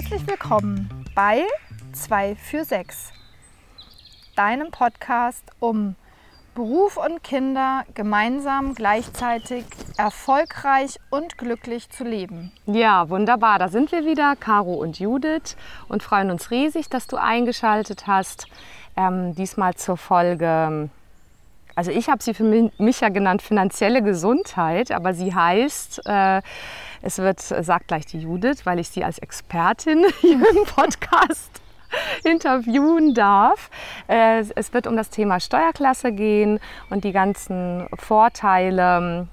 Herzlich willkommen bei 2 für 6, deinem Podcast, um Beruf und Kinder gemeinsam gleichzeitig erfolgreich und glücklich zu leben. Ja, wunderbar. Da sind wir wieder, Caro und Judith, und freuen uns riesig, dass du eingeschaltet hast. Ähm, diesmal zur Folge, also ich habe sie für mich ja genannt finanzielle Gesundheit, aber sie heißt, äh, es wird, sagt gleich die Judith, weil ich sie als Expertin hier im Podcast interviewen darf. Äh, es wird um das Thema Steuerklasse gehen und die ganzen Vorteile,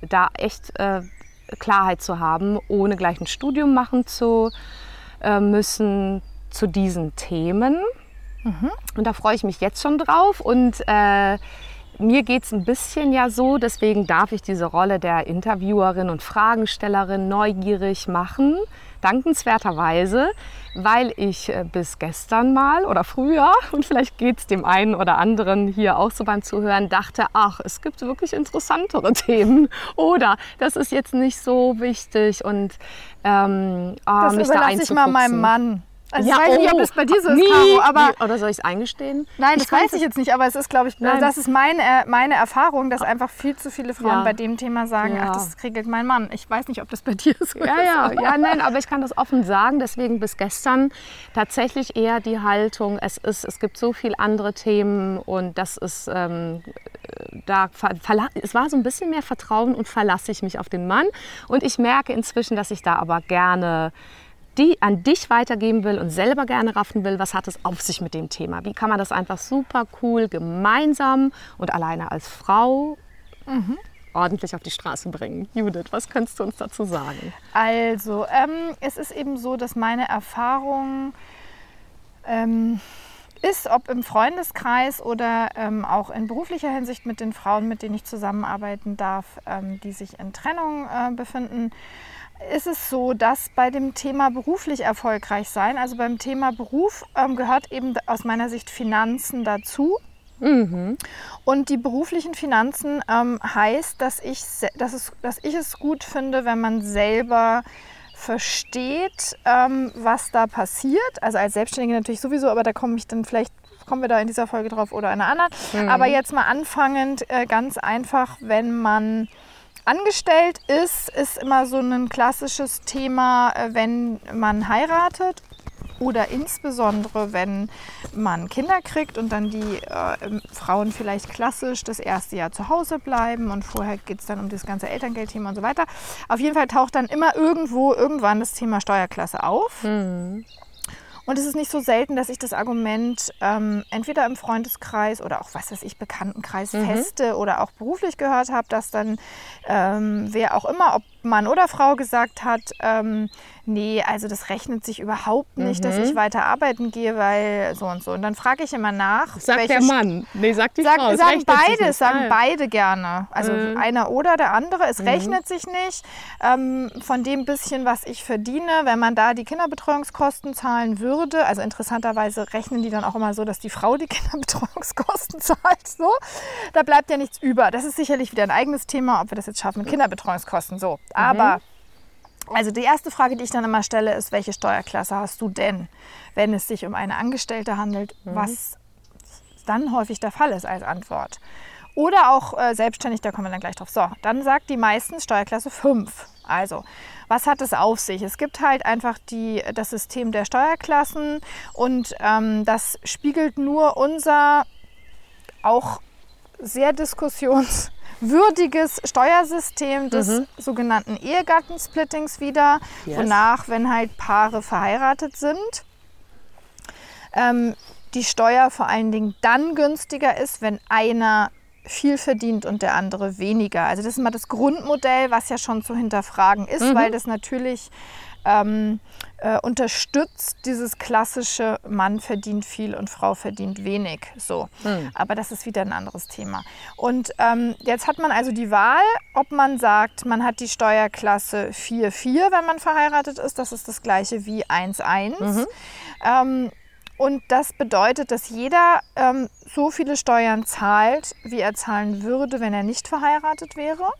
da echt äh, Klarheit zu haben, ohne gleich ein Studium machen zu äh, müssen zu diesen Themen. Mhm. Und da freue ich mich jetzt schon drauf. Und äh, mir geht es ein bisschen ja so, deswegen darf ich diese Rolle der Interviewerin und Fragenstellerin neugierig machen, dankenswerterweise, weil ich äh, bis gestern mal oder früher, und vielleicht geht es dem einen oder anderen hier auch so beim Zuhören, dachte, ach, es gibt wirklich interessantere Themen oder das ist jetzt nicht so wichtig und ähm, oh, das mich überlasse da ich mal meinem Mann. Also ja, ich weiß oh, nicht, ob das bei dir so ist, nie, Caro, aber... Nie. Oder soll ich es eingestehen? Nein, das ich weiß ich jetzt nicht, aber es ist, glaube ich, nein. das ist meine, meine Erfahrung, dass einfach viel zu viele Frauen ja. bei dem Thema sagen, ja. ach, das regelt mein Mann. Ich weiß nicht, ob das bei dir so ja, ist. Ja, ja, nein, aber ich kann das offen sagen, deswegen bis gestern tatsächlich eher die Haltung, es, ist, es gibt so viele andere Themen und das ist, ähm, da, es war so ein bisschen mehr Vertrauen und verlasse ich mich auf den Mann und ich merke inzwischen, dass ich da aber gerne die an dich weitergeben will und selber gerne raffen will, was hat es auf sich mit dem Thema? Wie kann man das einfach super cool gemeinsam und alleine als Frau mhm. ordentlich auf die Straße bringen? Judith, was könntest du uns dazu sagen? Also, ähm, es ist eben so, dass meine Erfahrung ähm, ist, ob im Freundeskreis oder ähm, auch in beruflicher Hinsicht mit den Frauen, mit denen ich zusammenarbeiten darf, ähm, die sich in Trennung äh, befinden, ist es so, dass bei dem Thema beruflich erfolgreich sein, also beim Thema Beruf ähm, gehört eben aus meiner Sicht Finanzen dazu. Mhm. Und die beruflichen Finanzen ähm, heißt, dass ich, dass, es, dass ich es gut finde, wenn man selber versteht, ähm, was da passiert. Also als Selbstständige natürlich sowieso, aber da komme ich dann vielleicht kommen wir da in dieser Folge drauf oder in einer anderen. Mhm. Aber jetzt mal anfangend äh, ganz einfach, wenn man angestellt ist, ist immer so ein klassisches Thema, äh, wenn man heiratet oder insbesondere wenn man Kinder kriegt und dann die äh, Frauen vielleicht klassisch das erste Jahr zu Hause bleiben und vorher geht es dann um das ganze Elterngeldthema und so weiter. Auf jeden Fall taucht dann immer irgendwo irgendwann das Thema Steuerklasse auf. Mhm. Und es ist nicht so selten, dass ich das Argument ähm, entweder im Freundeskreis oder auch, was weiß ich, Bekanntenkreis, mhm. Feste oder auch beruflich gehört habe, dass dann ähm, wer auch immer, ob Mann oder Frau gesagt hat, ähm, nee, also das rechnet sich überhaupt nicht, mhm. dass ich weiter arbeiten gehe, weil so und so. Und dann frage ich immer nach. Sagt der Mann. Nee, sagt die sag, Frau. Sagen beide, sagen ah. beide gerne. Also mhm. einer oder der andere. Es mhm. rechnet sich nicht. Ähm, von dem bisschen, was ich verdiene, wenn man da die Kinderbetreuungskosten zahlen würde, also interessanterweise rechnen die dann auch immer so, dass die Frau die Kinderbetreuungskosten zahlt. So. Da bleibt ja nichts über. Das ist sicherlich wieder ein eigenes Thema, ob wir das jetzt schaffen mit Kinderbetreuungskosten. So. Aber mhm. Also die erste Frage, die ich dann immer stelle, ist, welche Steuerklasse hast du denn, wenn es sich um eine Angestellte handelt, mhm. was dann häufig der Fall ist als Antwort. Oder auch äh, selbstständig, da kommen wir dann gleich drauf. So, dann sagt die meisten Steuerklasse 5. Also, was hat es auf sich? Es gibt halt einfach die, das System der Steuerklassen und ähm, das spiegelt nur unser auch sehr diskussions würdiges Steuersystem des mhm. sogenannten Ehegattensplittings wieder, yes. wonach, wenn halt Paare verheiratet sind, ähm, die Steuer vor allen Dingen dann günstiger ist, wenn einer viel verdient und der andere weniger. Also das ist mal das Grundmodell, was ja schon zu hinterfragen ist, mhm. weil das natürlich ähm, äh, unterstützt dieses klassische Mann verdient viel und Frau verdient wenig. So. Hm. Aber das ist wieder ein anderes Thema. Und ähm, jetzt hat man also die Wahl, ob man sagt, man hat die Steuerklasse 4-4, wenn man verheiratet ist. Das ist das gleiche wie 1-1. Mhm. Ähm, und das bedeutet, dass jeder ähm, so viele Steuern zahlt, wie er zahlen würde, wenn er nicht verheiratet wäre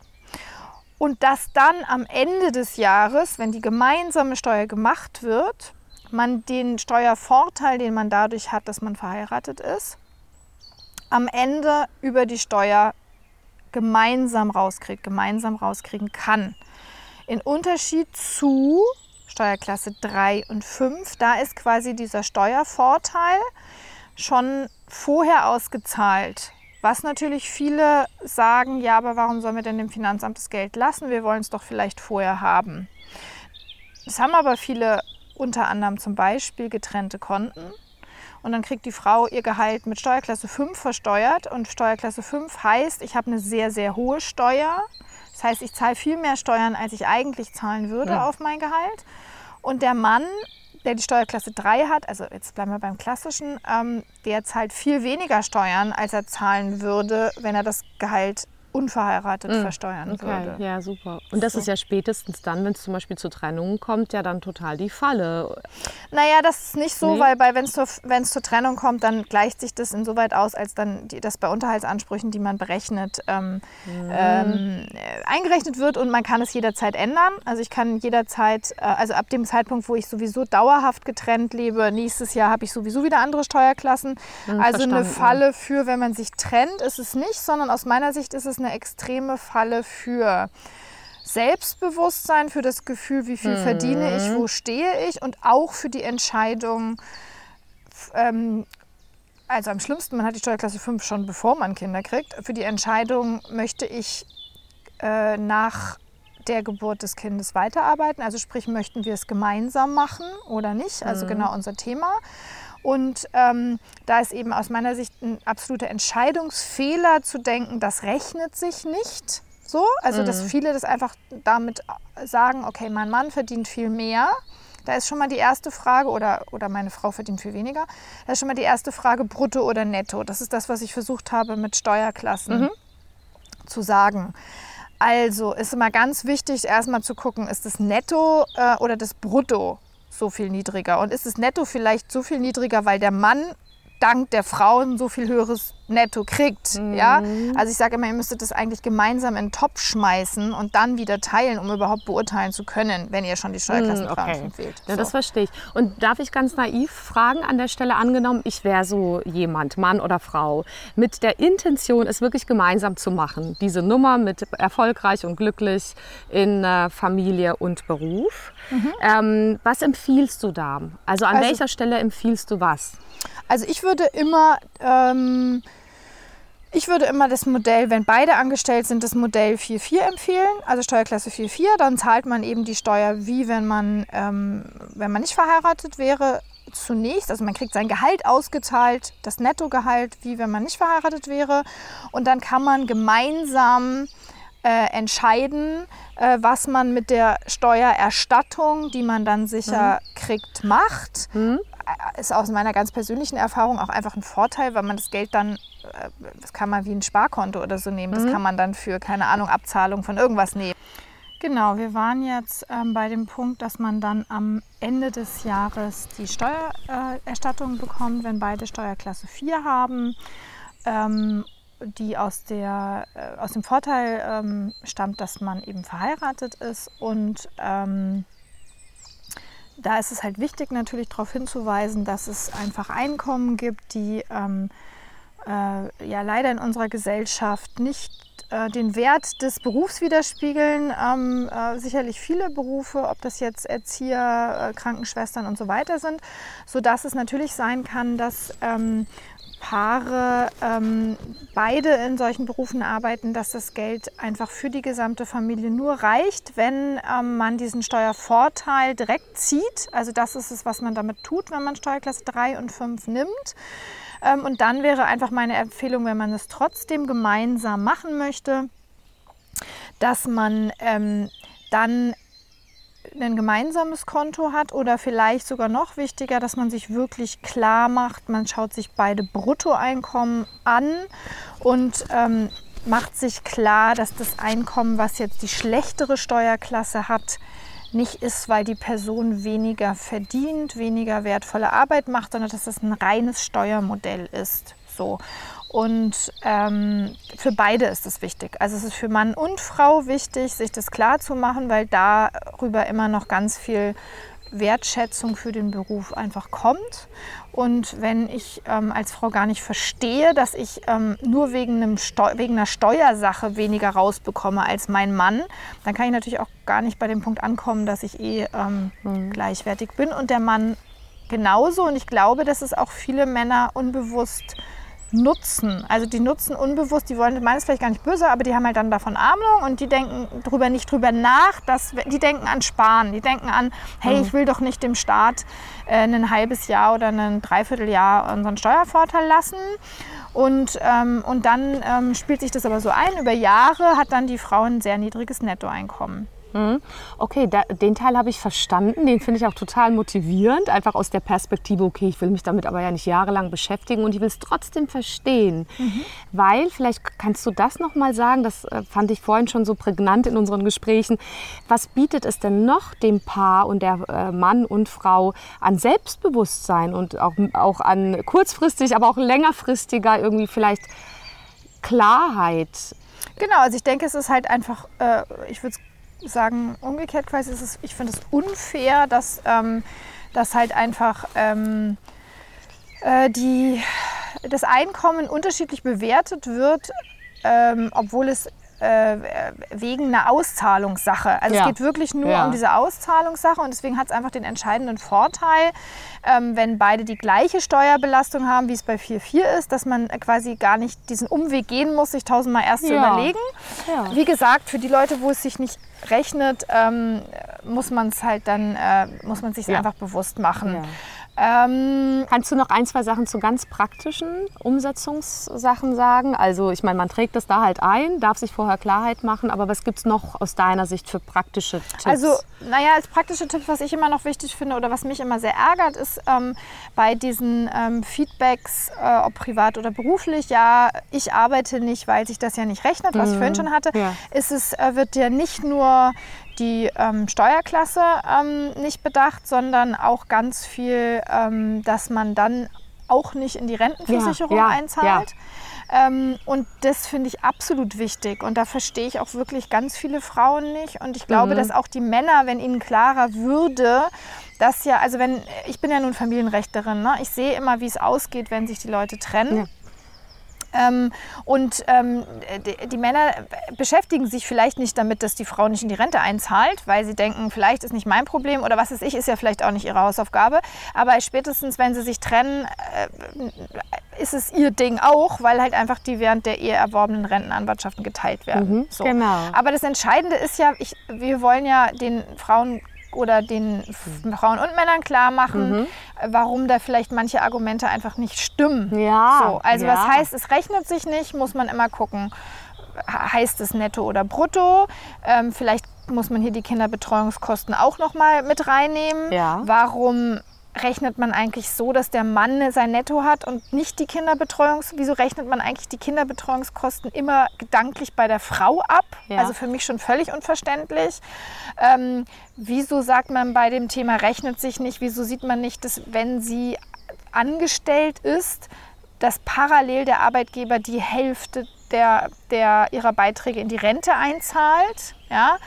und dass dann am Ende des Jahres, wenn die gemeinsame Steuer gemacht wird, man den Steuervorteil, den man dadurch hat, dass man verheiratet ist, am Ende über die Steuer gemeinsam rauskriegt, gemeinsam rauskriegen kann. In Unterschied zu Steuerklasse 3 und 5, da ist quasi dieser Steuervorteil schon vorher ausgezahlt. Was natürlich viele sagen, ja, aber warum sollen wir denn dem Finanzamt das Geld lassen? Wir wollen es doch vielleicht vorher haben. Es haben aber viele unter anderem zum Beispiel getrennte Konten. Und dann kriegt die Frau ihr Gehalt mit Steuerklasse 5 versteuert. Und Steuerklasse 5 heißt, ich habe eine sehr, sehr hohe Steuer. Das heißt, ich zahle viel mehr Steuern, als ich eigentlich zahlen würde ja. auf mein Gehalt. Und der Mann, der die Steuerklasse 3 hat, also jetzt bleiben wir beim klassischen, ähm, der zahlt viel weniger Steuern, als er zahlen würde, wenn er das Gehalt unverheiratet mhm. versteuern okay. würde. Ja, super. Und das so. ist ja spätestens dann, wenn es zum Beispiel zu Trennungen kommt, ja dann total die Falle. Naja, das ist nicht so, nee. weil, wenn es zur, zur Trennung kommt, dann gleicht sich das insoweit aus, als dann die, das bei Unterhaltsansprüchen, die man berechnet, ähm, mhm. ähm, eingerechnet wird und man kann es jederzeit ändern. Also ich kann jederzeit, äh, also ab dem Zeitpunkt, wo ich sowieso dauerhaft getrennt lebe, nächstes Jahr habe ich sowieso wieder andere Steuerklassen. Mhm, also eine Falle für, wenn man sich trennt, ist es nicht, sondern aus meiner Sicht ist es eine extreme Falle für Selbstbewusstsein, für das Gefühl, wie viel mhm. verdiene ich, wo stehe ich und auch für die Entscheidung, ähm, also am schlimmsten, man hat die Steuerklasse 5 schon bevor man Kinder kriegt, für die Entscheidung, möchte ich äh, nach der Geburt des Kindes weiterarbeiten, also sprich, möchten wir es gemeinsam machen oder nicht, also mhm. genau unser Thema. Und ähm, da ist eben aus meiner Sicht ein absoluter Entscheidungsfehler zu denken, das rechnet sich nicht. So, also mhm. dass viele das einfach damit sagen, okay, mein Mann verdient viel mehr. Da ist schon mal die erste Frage, oder, oder meine Frau verdient viel weniger. Da ist schon mal die erste Frage, brutto oder netto. Das ist das, was ich versucht habe mit Steuerklassen mhm. zu sagen. Also ist immer ganz wichtig, erstmal zu gucken, ist das netto äh, oder das brutto so viel niedriger? Und ist es netto vielleicht so viel niedriger, weil der Mann dank der Frauen so viel höheres netto kriegt. Mhm. Ja? Also ich sage immer, ihr müsstet das eigentlich gemeinsam in den Topf schmeißen und dann wieder teilen, um überhaupt beurteilen zu können, wenn ihr schon die Steuerklassen mhm, okay. wählt. Ja, so. das verstehe ich. Und darf ich ganz naiv fragen an der Stelle, angenommen, ich wäre so jemand, Mann oder Frau, mit der Intention, es wirklich gemeinsam zu machen, diese Nummer mit erfolgreich und glücklich in äh, Familie und Beruf. Mhm. Ähm, was empfiehlst du da? Also an also, welcher Stelle empfiehlst du was? Also ich würde immer ähm, ich würde immer das Modell, wenn beide angestellt sind, das Modell 4.4 empfehlen, also Steuerklasse 4.4. Dann zahlt man eben die Steuer wie wenn man, ähm, wenn man nicht verheiratet wäre, zunächst. Also man kriegt sein Gehalt ausgezahlt, das Nettogehalt, wie wenn man nicht verheiratet wäre. Und dann kann man gemeinsam äh, entscheiden, äh, was man mit der Steuererstattung, die man dann sicher mhm. kriegt, macht. Mhm. Äh, ist aus meiner ganz persönlichen Erfahrung auch einfach ein Vorteil, weil man das Geld dann, äh, das kann man wie ein Sparkonto oder so nehmen, das mhm. kann man dann für, keine Ahnung, Abzahlung von irgendwas nehmen. Genau, wir waren jetzt ähm, bei dem Punkt, dass man dann am Ende des Jahres die Steuererstattung bekommt, wenn beide Steuerklasse 4 haben. Ähm, die aus, der, äh, aus dem Vorteil ähm, stammt, dass man eben verheiratet ist. Und ähm, da ist es halt wichtig, natürlich darauf hinzuweisen, dass es einfach Einkommen gibt, die ähm, äh, ja leider in unserer Gesellschaft nicht äh, den Wert des Berufs widerspiegeln. Ähm, äh, sicherlich viele Berufe, ob das jetzt Erzieher, Krankenschwestern und so weiter sind, sodass es natürlich sein kann, dass ähm, Paare ähm, beide in solchen Berufen arbeiten, dass das Geld einfach für die gesamte Familie nur reicht, wenn ähm, man diesen Steuervorteil direkt zieht. Also das ist es, was man damit tut, wenn man Steuerklasse 3 und 5 nimmt. Ähm, und dann wäre einfach meine Empfehlung, wenn man es trotzdem gemeinsam machen möchte, dass man ähm, dann ein gemeinsames Konto hat oder vielleicht sogar noch wichtiger, dass man sich wirklich klar macht, man schaut sich beide Bruttoeinkommen an und ähm, macht sich klar, dass das Einkommen, was jetzt die schlechtere Steuerklasse hat, nicht ist, weil die Person weniger verdient, weniger wertvolle Arbeit macht, sondern dass das ein reines Steuermodell ist. So. Und ähm, für beide ist es wichtig. Also es ist für Mann und Frau wichtig, sich das klar zu machen, weil darüber immer noch ganz viel Wertschätzung für den Beruf einfach kommt. Und wenn ich ähm, als Frau gar nicht verstehe, dass ich ähm, nur wegen, einem wegen einer Steuersache weniger rausbekomme als mein Mann, dann kann ich natürlich auch gar nicht bei dem Punkt ankommen, dass ich eh ähm, mhm. gleichwertig bin und der Mann genauso. Und ich glaube, dass es auch viele Männer unbewusst nutzen. Also die nutzen unbewusst, die wollen meines vielleicht gar nicht böse, aber die haben halt dann davon Ahnung und die denken drüber nicht drüber nach, dass die denken an Sparen, die denken an, hey, mhm. ich will doch nicht dem Staat äh, ein halbes Jahr oder ein Dreivierteljahr unseren Steuervorteil lassen. Und, ähm, und dann ähm, spielt sich das aber so ein, über Jahre hat dann die Frau ein sehr niedriges Nettoeinkommen. Mhm. Okay, da, den Teil habe ich verstanden. Den finde ich auch total motivierend. Einfach aus der Perspektive, okay, ich will mich damit aber ja nicht jahrelang beschäftigen und ich will es trotzdem verstehen. Mhm. Weil, vielleicht kannst du das nochmal sagen, das äh, fand ich vorhin schon so prägnant in unseren Gesprächen. Was bietet es denn noch dem Paar und der äh, Mann und Frau an Selbstbewusstsein und auch, auch an kurzfristig, aber auch längerfristiger irgendwie vielleicht Klarheit? Genau, also ich denke, es ist halt einfach, äh, ich würde es sagen, umgekehrt quasi, ist es, ich finde es unfair, dass, ähm, dass halt einfach ähm, äh, die, das Einkommen unterschiedlich bewertet wird, ähm, obwohl es äh, wegen einer Auszahlungssache. Also ja. es geht wirklich nur ja. um diese Auszahlungssache und deswegen hat es einfach den entscheidenden Vorteil, ähm, wenn beide die gleiche Steuerbelastung haben, wie es bei 4.4 ist, dass man quasi gar nicht diesen Umweg gehen muss, sich tausendmal erst ja. zu überlegen. Wie gesagt, für die Leute, wo es sich nicht rechnet, ähm, muss man es halt dann, äh, muss man sich einfach bewusst machen. Ähm, Kannst du noch ein, zwei Sachen zu ganz praktischen Umsetzungssachen sagen? Also ich meine, man trägt das da halt ein, darf sich vorher Klarheit machen, aber was gibt es noch aus deiner Sicht für praktische Tipps? Also, naja, als praktische Tipps, was ich immer noch wichtig finde oder was mich immer sehr ärgert, ist ähm, bei diesen ähm, Feedbacks, äh, ob privat oder beruflich, ja, ich arbeite nicht, weil sich das ja nicht rechnet, was mhm. ich vorhin schon hatte, ja. ist es, äh, wird ja nicht nur die ähm, Steuerklasse ähm, nicht bedacht, sondern auch ganz viel, ähm, dass man dann auch nicht in die Rentenversicherung ja, ja, einzahlt. Ja. Ähm, und das finde ich absolut wichtig. Und da verstehe ich auch wirklich ganz viele Frauen nicht. Und ich glaube, mhm. dass auch die Männer, wenn ihnen klarer würde, dass ja, also wenn, ich bin ja nun Familienrechterin, ne? ich sehe immer, wie es ausgeht, wenn sich die Leute trennen. Ähm, und ähm, die, die, Männer beschäftigen sich vielleicht nicht damit, dass die Frau nicht in die Rente einzahlt, weil sie denken, vielleicht ist nicht mein Problem oder was ist ich, ist ja vielleicht auch nicht ihre Hausaufgabe. Aber spätestens, wenn sie sich trennen, äh, ist es ihr Ding auch, weil halt einfach die während der Ehe erworbenen Rentenanwartschaften geteilt werden. Mhm, so. Genau. Aber das Entscheidende ist ja, ich, wir wollen ja den Frauen oder den Frauen und Männern klar machen, mhm. warum da vielleicht manche Argumente einfach nicht stimmen. Ja. So, also ja. was heißt, es rechnet sich nicht, muss man immer gucken. Heißt es netto oder brutto? Ähm, vielleicht muss man hier die Kinderbetreuungskosten auch noch mal mit reinnehmen. Ja. Warum rechnet man eigentlich so, dass der Mann sein Netto hat und nicht die Kinderbetreuungs... Wieso rechnet man eigentlich die Kinderbetreuungskosten immer gedanklich bei der Frau ab? Ja. Also für mich schon völlig unverständlich. Ähm, wieso sagt man bei dem Thema rechnet sich nicht, wieso sieht man nicht, dass wenn sie angestellt ist, dass parallel der Arbeitgeber die Hälfte der, der ihrer Beiträge in die Rente einzahlt? Ja?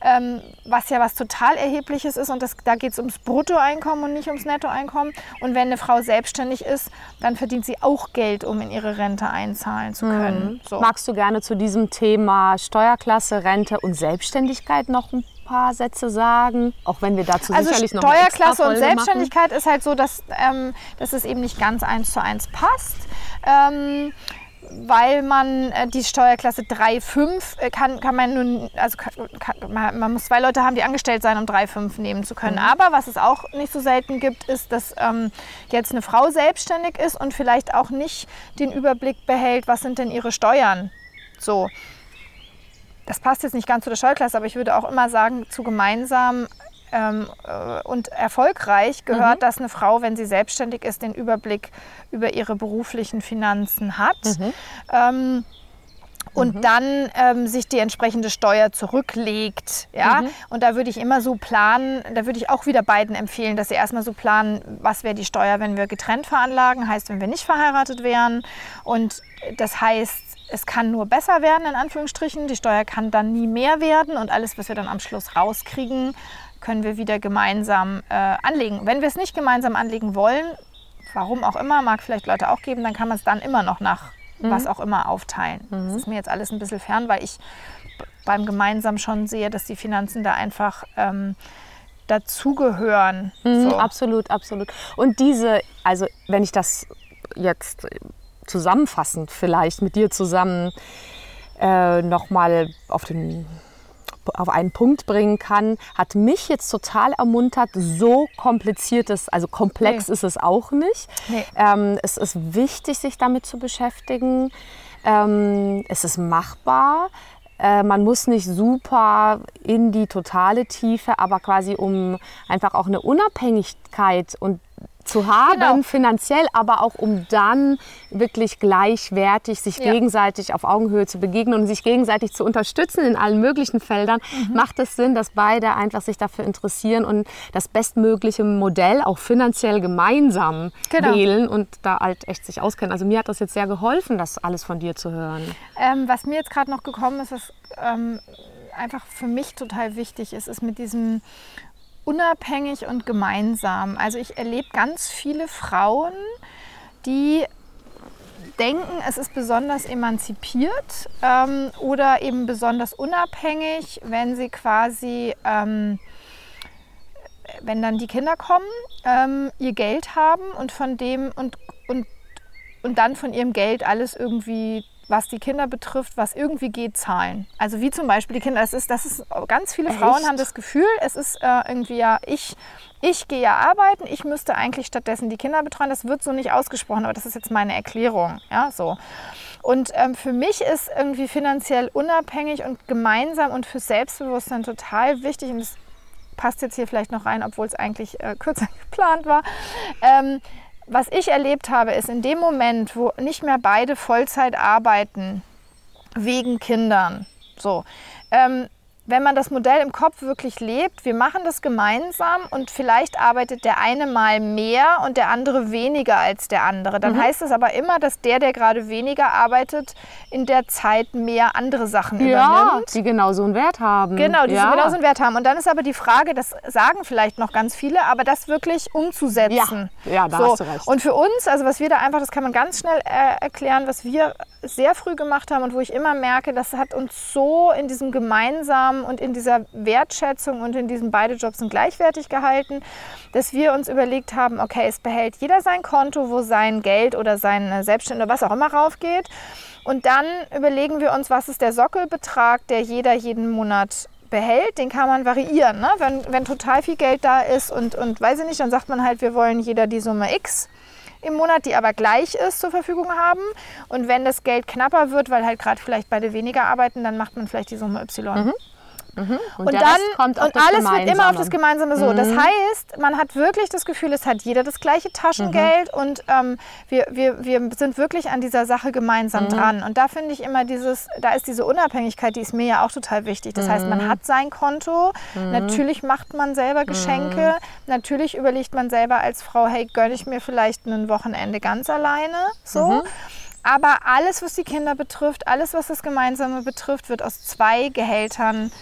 Ähm, was ja was total Erhebliches ist. Und das, da geht es ums Bruttoeinkommen und nicht ums Nettoeinkommen. Und wenn eine Frau selbstständig ist, dann verdient sie auch Geld, um in ihre Rente einzahlen zu können. Mhm. So. Magst du gerne zu diesem Thema Steuerklasse, Rente und Selbstständigkeit noch ein paar Sätze sagen, auch wenn wir dazu also sicherlich noch Steuerklasse und Selbstständigkeit machen. ist halt so, dass, ähm, dass es eben nicht ganz eins zu eins passt. Ähm, weil man äh, die Steuerklasse 3,5 äh, kann, kann man nun, also kann, kann, man muss zwei Leute haben, die angestellt sein, um 3,5 nehmen zu können. Mhm. Aber was es auch nicht so selten gibt, ist, dass ähm, jetzt eine Frau selbstständig ist und vielleicht auch nicht den Überblick behält, was sind denn ihre Steuern. So. Das passt jetzt nicht ganz zu der Steuerklasse, aber ich würde auch immer sagen, zu gemeinsam ähm, äh, und erfolgreich gehört, mhm. dass eine Frau, wenn sie selbstständig ist, den Überblick über ihre beruflichen Finanzen hat. Mhm. Ähm, und mhm. dann ähm, sich die entsprechende Steuer zurücklegt. Ja? Mhm. Und da würde ich immer so planen, da würde ich auch wieder beiden empfehlen, dass sie erstmal so planen, was wäre die Steuer, wenn wir getrennt veranlagen, heißt, wenn wir nicht verheiratet wären. Und das heißt, es kann nur besser werden, in Anführungsstrichen. Die Steuer kann dann nie mehr werden und alles, was wir dann am Schluss rauskriegen, können wir wieder gemeinsam äh, anlegen. Wenn wir es nicht gemeinsam anlegen wollen, warum auch immer, mag vielleicht Leute auch geben, dann kann man es dann immer noch nach mhm. was auch immer aufteilen. Mhm. Das ist mir jetzt alles ein bisschen fern, weil ich beim Gemeinsam schon sehe, dass die Finanzen da einfach ähm, dazugehören. Mhm, so. Absolut, absolut. Und diese, also wenn ich das jetzt zusammenfassend vielleicht mit dir zusammen äh, nochmal auf den auf einen Punkt bringen kann, hat mich jetzt total ermuntert. So kompliziertes, also komplex nee. ist es auch nicht. Nee. Ähm, es ist wichtig, sich damit zu beschäftigen. Ähm, es ist machbar. Äh, man muss nicht super in die totale Tiefe, aber quasi um einfach auch eine Unabhängigkeit und zu haben, genau. finanziell, aber auch um dann wirklich gleichwertig sich ja. gegenseitig auf Augenhöhe zu begegnen und sich gegenseitig zu unterstützen in allen möglichen Feldern, mhm. macht es Sinn, dass beide einfach sich dafür interessieren und das bestmögliche Modell auch finanziell gemeinsam genau. wählen und da halt echt sich auskennen. Also mir hat das jetzt sehr geholfen, das alles von dir zu hören. Ähm, was mir jetzt gerade noch gekommen ist, ist ähm, einfach für mich total wichtig ist, ist mit diesem unabhängig und gemeinsam. Also ich erlebe ganz viele Frauen, die denken, es ist besonders emanzipiert ähm, oder eben besonders unabhängig, wenn sie quasi, ähm, wenn dann die Kinder kommen, ähm, ihr Geld haben und von dem und, und, und dann von ihrem Geld alles irgendwie was die Kinder betrifft, was irgendwie geht, zahlen. Also wie zum Beispiel die Kinder, das ist, das ist ganz viele Frauen Echt? haben das Gefühl, es ist äh, irgendwie ja, ich, ich gehe ja arbeiten, ich müsste eigentlich stattdessen die Kinder betreuen. Das wird so nicht ausgesprochen, aber das ist jetzt meine Erklärung. Ja, so. Und ähm, für mich ist irgendwie finanziell unabhängig und gemeinsam und für Selbstbewusstsein total wichtig. Und das passt jetzt hier vielleicht noch rein, obwohl es eigentlich äh, kürzer geplant war. Ähm, was ich erlebt habe, ist in dem Moment, wo nicht mehr beide Vollzeit arbeiten, wegen Kindern, so, ähm, wenn man das Modell im Kopf wirklich lebt, wir machen das gemeinsam und vielleicht arbeitet der eine mal mehr und der andere weniger als der andere. Dann mhm. heißt es aber immer, dass der, der gerade weniger arbeitet, in der Zeit mehr andere Sachen ja, übernimmt. die genauso einen Wert haben. Genau, die ja. genauso einen Wert haben. Und dann ist aber die Frage, das sagen vielleicht noch ganz viele, aber das wirklich umzusetzen. Ja, ja da so. hast du recht. Und für uns, also was wir da einfach, das kann man ganz schnell äh, erklären, was wir sehr früh gemacht haben und wo ich immer merke, das hat uns so in diesem gemeinsamen und in dieser Wertschätzung und in diesen beide Jobs sind gleichwertig gehalten, dass wir uns überlegt haben, okay, es behält jeder sein Konto, wo sein Geld oder seine Selbstständigkeit oder was auch immer raufgeht. Und dann überlegen wir uns, was ist der Sockelbetrag, der jeder jeden Monat behält, den kann man variieren. Ne? Wenn, wenn total viel Geld da ist und, und weiß ich nicht, dann sagt man halt, wir wollen jeder die Summe X im Monat, die aber gleich ist, zur Verfügung haben. Und wenn das Geld knapper wird, weil halt gerade vielleicht beide weniger arbeiten, dann macht man vielleicht die Summe Y. Mhm. Mhm. Und, und dann und alles wird immer auf das Gemeinsame so. Mhm. Das heißt, man hat wirklich das Gefühl, es hat jeder das gleiche Taschengeld mhm. und ähm, wir, wir, wir sind wirklich an dieser Sache gemeinsam mhm. dran. Und da finde ich immer dieses, da ist diese Unabhängigkeit, die ist mir ja auch total wichtig. Das heißt, man mhm. hat sein Konto, mhm. natürlich macht man selber Geschenke, natürlich überlegt man selber als Frau, hey, gönne ich mir vielleicht ein Wochenende ganz alleine, so. Aber alles, was die Kinder betrifft, alles, was das Gemeinsame betrifft, wird aus zwei Gehältern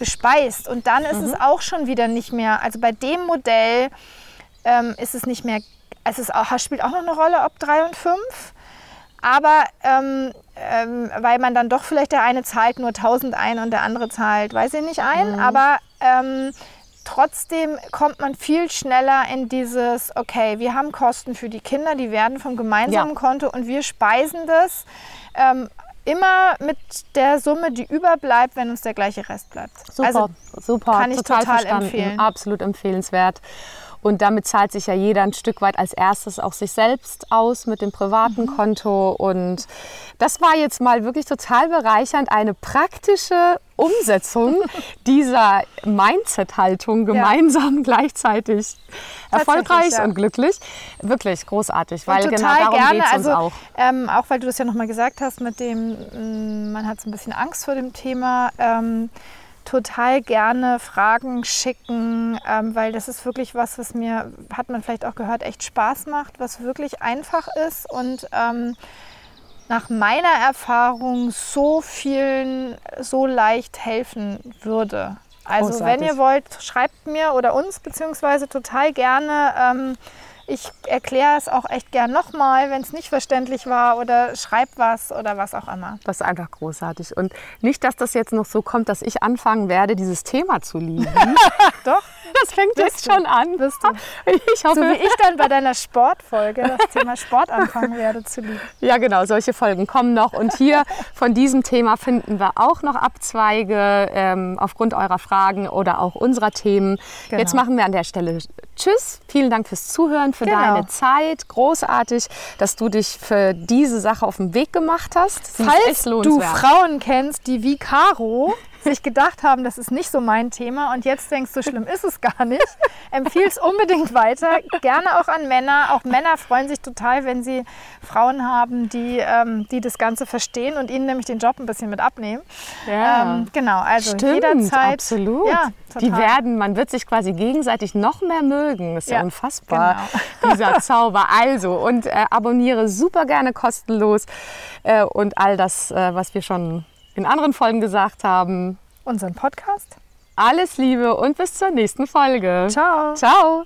gespeist. Und dann ist mhm. es auch schon wieder nicht mehr, also bei dem Modell ähm, ist es nicht mehr, es ist auch, spielt auch noch eine Rolle, ob drei und fünf. Aber ähm, ähm, weil man dann doch vielleicht der eine zahlt nur 1000 ein und der andere zahlt, weiß ich nicht, ein. Mhm. Aber ähm, trotzdem kommt man viel schneller in dieses, okay, wir haben Kosten für die Kinder, die werden vom gemeinsamen ja. Konto und wir speisen das ähm, immer mit der Summe, die überbleibt, wenn uns der gleiche Rest bleibt. Super, also, super, kann ich total, total empfehlen. Absolut empfehlenswert. Und damit zahlt sich ja jeder ein Stück weit als erstes auch sich selbst aus mit dem privaten mhm. Konto. Und das war jetzt mal wirklich total bereichernd, eine praktische Umsetzung dieser Mindset-Haltung gemeinsam ja. gleichzeitig erfolgreich ja. und glücklich. Wirklich großartig, weil genau darum geht es also, auch. Ähm, auch weil du das ja nochmal gesagt hast mit dem, mm, man hat so ein bisschen Angst vor dem Thema. Ähm, total gerne Fragen schicken, ähm, weil das ist wirklich was, was mir, hat man vielleicht auch gehört, echt Spaß macht, was wirklich einfach ist und ähm, nach meiner Erfahrung so vielen so leicht helfen würde. Also Großartig. wenn ihr wollt, schreibt mir oder uns beziehungsweise total gerne. Ähm, ich erkläre es auch echt gern nochmal, wenn es nicht verständlich war oder schreib was oder was auch immer. Das ist einfach großartig. Und nicht, dass das jetzt noch so kommt, dass ich anfangen werde, dieses Thema zu lieben. Doch, Das fängt Bist jetzt du. schon an. bist du. Ich hoffe, So wie ich dann bei deiner Sportfolge das Thema Sport anfangen werde zu lieben. Ja, genau, solche Folgen kommen noch. Und hier von diesem Thema finden wir auch noch Abzweige ähm, aufgrund eurer Fragen oder auch unserer Themen. Genau. Jetzt machen wir an der Stelle Tschüss. Vielen Dank fürs Zuhören, für Genau. deine Zeit. Großartig, dass du dich für diese Sache auf den Weg gemacht hast. Falls du. Frauen kennst, die wie Caro sich gedacht haben, das ist nicht so mein Thema und jetzt denkst, so schlimm ist es gar nicht, empfiehl es unbedingt weiter. Gerne auch an Männer. Auch Männer freuen sich total, wenn sie Frauen haben, die, ähm, die das Ganze verstehen und ihnen nämlich den Job ein bisschen mit abnehmen. Ja. Ähm, genau, also Stimmt, jederzeit. absolut. Ja, die werden, man wird sich quasi gegenseitig noch mehr mögen. Ist ja, Ja, unfassbar, genau. dieser Zauber. Also, und äh, abonniere super gerne kostenlos äh, und all das, äh, was wir schon in anderen Folgen gesagt haben. Unseren Podcast. Alles Liebe und bis zur nächsten Folge. Ciao. Ciao.